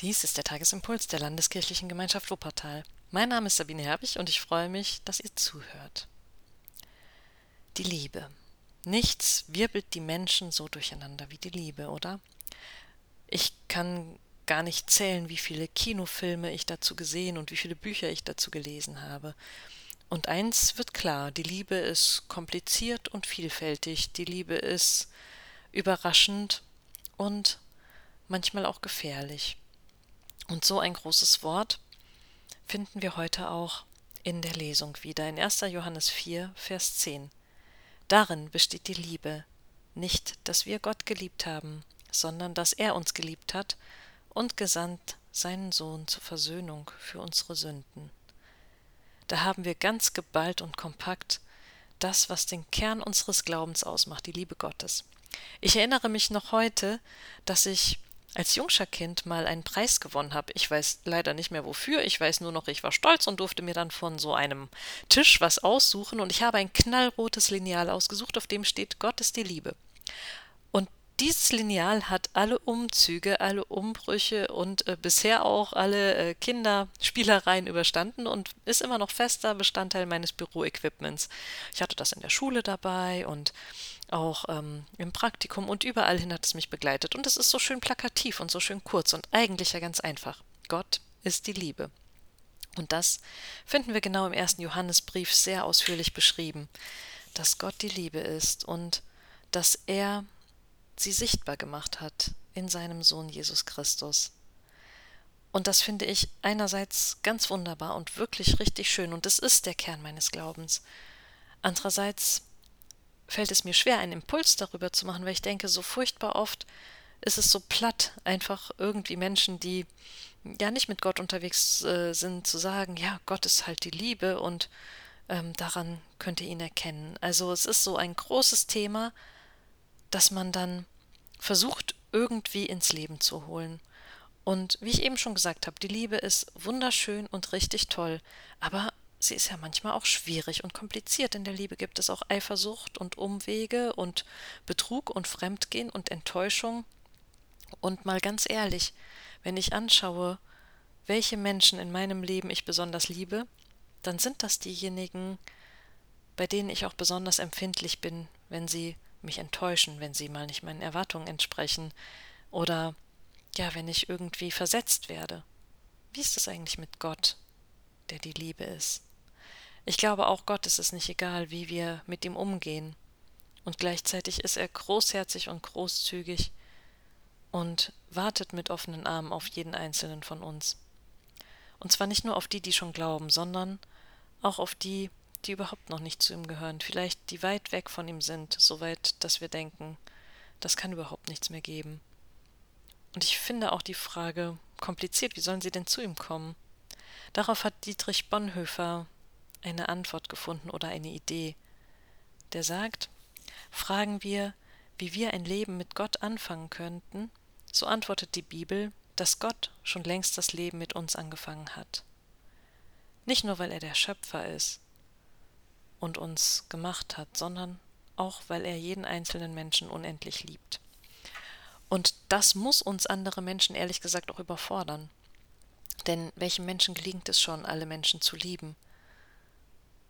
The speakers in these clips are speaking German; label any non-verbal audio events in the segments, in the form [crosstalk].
Dies ist der Tagesimpuls der Landeskirchlichen Gemeinschaft Wuppertal. Mein Name ist Sabine Herbig und ich freue mich, dass ihr zuhört. Die Liebe. Nichts wirbelt die Menschen so durcheinander wie die Liebe, oder? Ich kann gar nicht zählen, wie viele Kinofilme ich dazu gesehen und wie viele Bücher ich dazu gelesen habe. Und eins wird klar, die Liebe ist kompliziert und vielfältig, die Liebe ist überraschend und manchmal auch gefährlich. Und so ein großes Wort finden wir heute auch in der Lesung wieder in 1. Johannes 4, Vers 10. Darin besteht die Liebe, nicht, dass wir Gott geliebt haben, sondern dass er uns geliebt hat und gesandt seinen Sohn zur Versöhnung für unsere Sünden. Da haben wir ganz geballt und kompakt das, was den Kern unseres Glaubens ausmacht, die Liebe Gottes. Ich erinnere mich noch heute, dass ich als Jungscherkind mal einen Preis gewonnen habe. Ich weiß leider nicht mehr wofür. Ich weiß nur noch, ich war stolz und durfte mir dann von so einem Tisch was aussuchen. Und ich habe ein knallrotes Lineal ausgesucht, auf dem steht Gott ist die Liebe. Dieses Lineal hat alle Umzüge, alle Umbrüche und äh, bisher auch alle äh, Kinderspielereien überstanden und ist immer noch fester Bestandteil meines Büroequipments. Ich hatte das in der Schule dabei und auch ähm, im Praktikum und überall hin hat es mich begleitet. Und es ist so schön plakativ und so schön kurz und eigentlich ja ganz einfach. Gott ist die Liebe. Und das finden wir genau im ersten Johannesbrief sehr ausführlich beschrieben, dass Gott die Liebe ist und dass er sie sichtbar gemacht hat in seinem Sohn Jesus Christus. Und das finde ich einerseits ganz wunderbar und wirklich richtig schön, und es ist der Kern meines Glaubens. Andererseits fällt es mir schwer, einen Impuls darüber zu machen, weil ich denke, so furchtbar oft ist es so platt, einfach irgendwie Menschen, die ja nicht mit Gott unterwegs äh, sind, zu sagen, ja, Gott ist halt die Liebe und ähm, daran könnt ihr ihn erkennen. Also es ist so ein großes Thema, dass man dann versucht, irgendwie ins Leben zu holen. Und wie ich eben schon gesagt habe, die Liebe ist wunderschön und richtig toll, aber sie ist ja manchmal auch schwierig und kompliziert. In der Liebe gibt es auch Eifersucht und Umwege und Betrug und Fremdgehen und Enttäuschung. Und mal ganz ehrlich, wenn ich anschaue, welche Menschen in meinem Leben ich besonders liebe, dann sind das diejenigen, bei denen ich auch besonders empfindlich bin, wenn sie mich enttäuschen, wenn sie mal nicht meinen Erwartungen entsprechen oder ja, wenn ich irgendwie versetzt werde. Wie ist es eigentlich mit Gott, der die Liebe ist? Ich glaube, auch Gott ist es nicht egal, wie wir mit ihm umgehen. Und gleichzeitig ist er großherzig und großzügig und wartet mit offenen Armen auf jeden einzelnen von uns. Und zwar nicht nur auf die, die schon glauben, sondern auch auf die, die überhaupt noch nicht zu ihm gehören, vielleicht die weit weg von ihm sind, so weit, dass wir denken, das kann überhaupt nichts mehr geben. Und ich finde auch die Frage kompliziert, wie sollen sie denn zu ihm kommen? Darauf hat Dietrich Bonhoeffer eine Antwort gefunden oder eine Idee. Der sagt, fragen wir, wie wir ein Leben mit Gott anfangen könnten, so antwortet die Bibel, dass Gott schon längst das Leben mit uns angefangen hat. Nicht nur, weil er der Schöpfer ist und uns gemacht hat, sondern auch, weil er jeden einzelnen Menschen unendlich liebt. Und das muss uns andere Menschen ehrlich gesagt auch überfordern. Denn welchem Menschen gelingt es schon, alle Menschen zu lieben?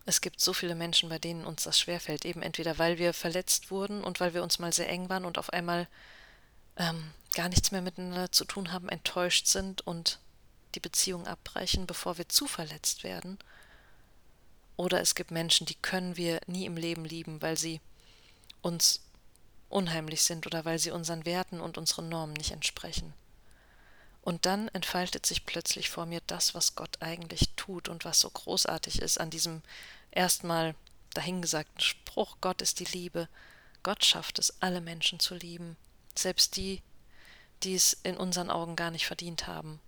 Es gibt so viele Menschen, bei denen uns das schwerfällt, eben entweder weil wir verletzt wurden und weil wir uns mal sehr eng waren und auf einmal ähm, gar nichts mehr miteinander zu tun haben, enttäuscht sind und die Beziehung abbrechen, bevor wir zu verletzt werden. Oder es gibt Menschen, die können wir nie im Leben lieben, weil sie uns unheimlich sind oder weil sie unseren Werten und unseren Normen nicht entsprechen. Und dann entfaltet sich plötzlich vor mir das, was Gott eigentlich tut und was so großartig ist an diesem erstmal dahingesagten Spruch, Gott ist die Liebe. Gott schafft es, alle Menschen zu lieben, selbst die, die es in unseren Augen gar nicht verdient haben.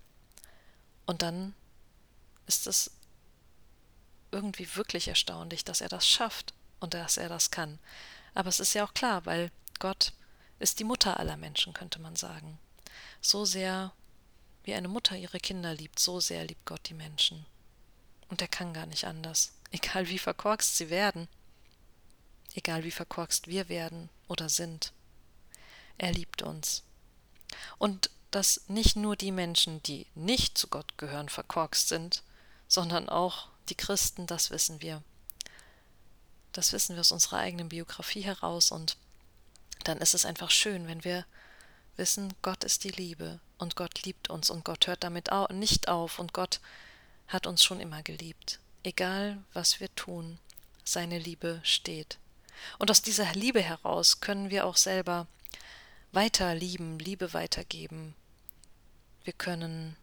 Und dann ist es irgendwie wirklich erstaunlich, dass er das schafft und dass er das kann. Aber es ist ja auch klar, weil Gott ist die Mutter aller Menschen, könnte man sagen. So sehr wie eine Mutter ihre Kinder liebt, so sehr liebt Gott die Menschen. Und er kann gar nicht anders [laughs] egal wie verkorkst sie werden, egal wie verkorkst wir werden oder sind. Er liebt uns. Und dass nicht nur die Menschen, die nicht zu Gott gehören, verkorkst sind, sondern auch die Christen, das wissen wir. Das wissen wir aus unserer eigenen Biografie heraus und dann ist es einfach schön, wenn wir wissen, Gott ist die Liebe und Gott liebt uns und Gott hört damit nicht auf und Gott hat uns schon immer geliebt. Egal, was wir tun, seine Liebe steht. Und aus dieser Liebe heraus können wir auch selber weiter lieben, Liebe weitergeben. Wir können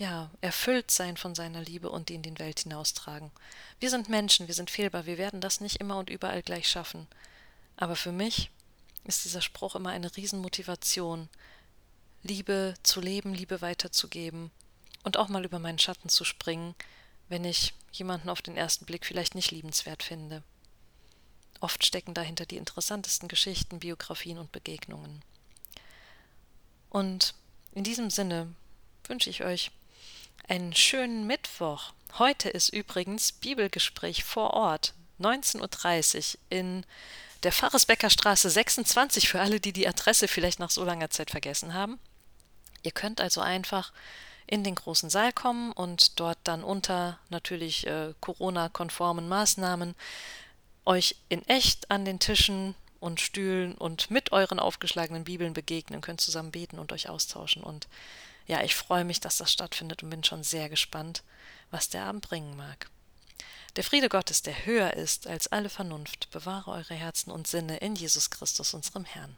ja, erfüllt sein von seiner Liebe und die in die Welt hinaustragen. Wir sind Menschen, wir sind fehlbar, wir werden das nicht immer und überall gleich schaffen. Aber für mich ist dieser Spruch immer eine Riesenmotivation, Liebe zu leben, Liebe weiterzugeben und auch mal über meinen Schatten zu springen, wenn ich jemanden auf den ersten Blick vielleicht nicht liebenswert finde. Oft stecken dahinter die interessantesten Geschichten, Biografien und Begegnungen. Und in diesem Sinne wünsche ich euch einen schönen Mittwoch. Heute ist übrigens Bibelgespräch vor Ort, 19.30 Uhr in der Pfarrersbecker Straße 26 für alle, die die Adresse vielleicht nach so langer Zeit vergessen haben. Ihr könnt also einfach in den großen Saal kommen und dort dann unter natürlich äh, Corona-konformen Maßnahmen euch in echt an den Tischen und Stühlen und mit euren aufgeschlagenen Bibeln begegnen, könnt zusammen beten und euch austauschen. Und ja, ich freue mich, dass das stattfindet und bin schon sehr gespannt, was der Abend bringen mag. Der Friede Gottes, der höher ist als alle Vernunft, bewahre eure Herzen und Sinne in Jesus Christus, unserem Herrn.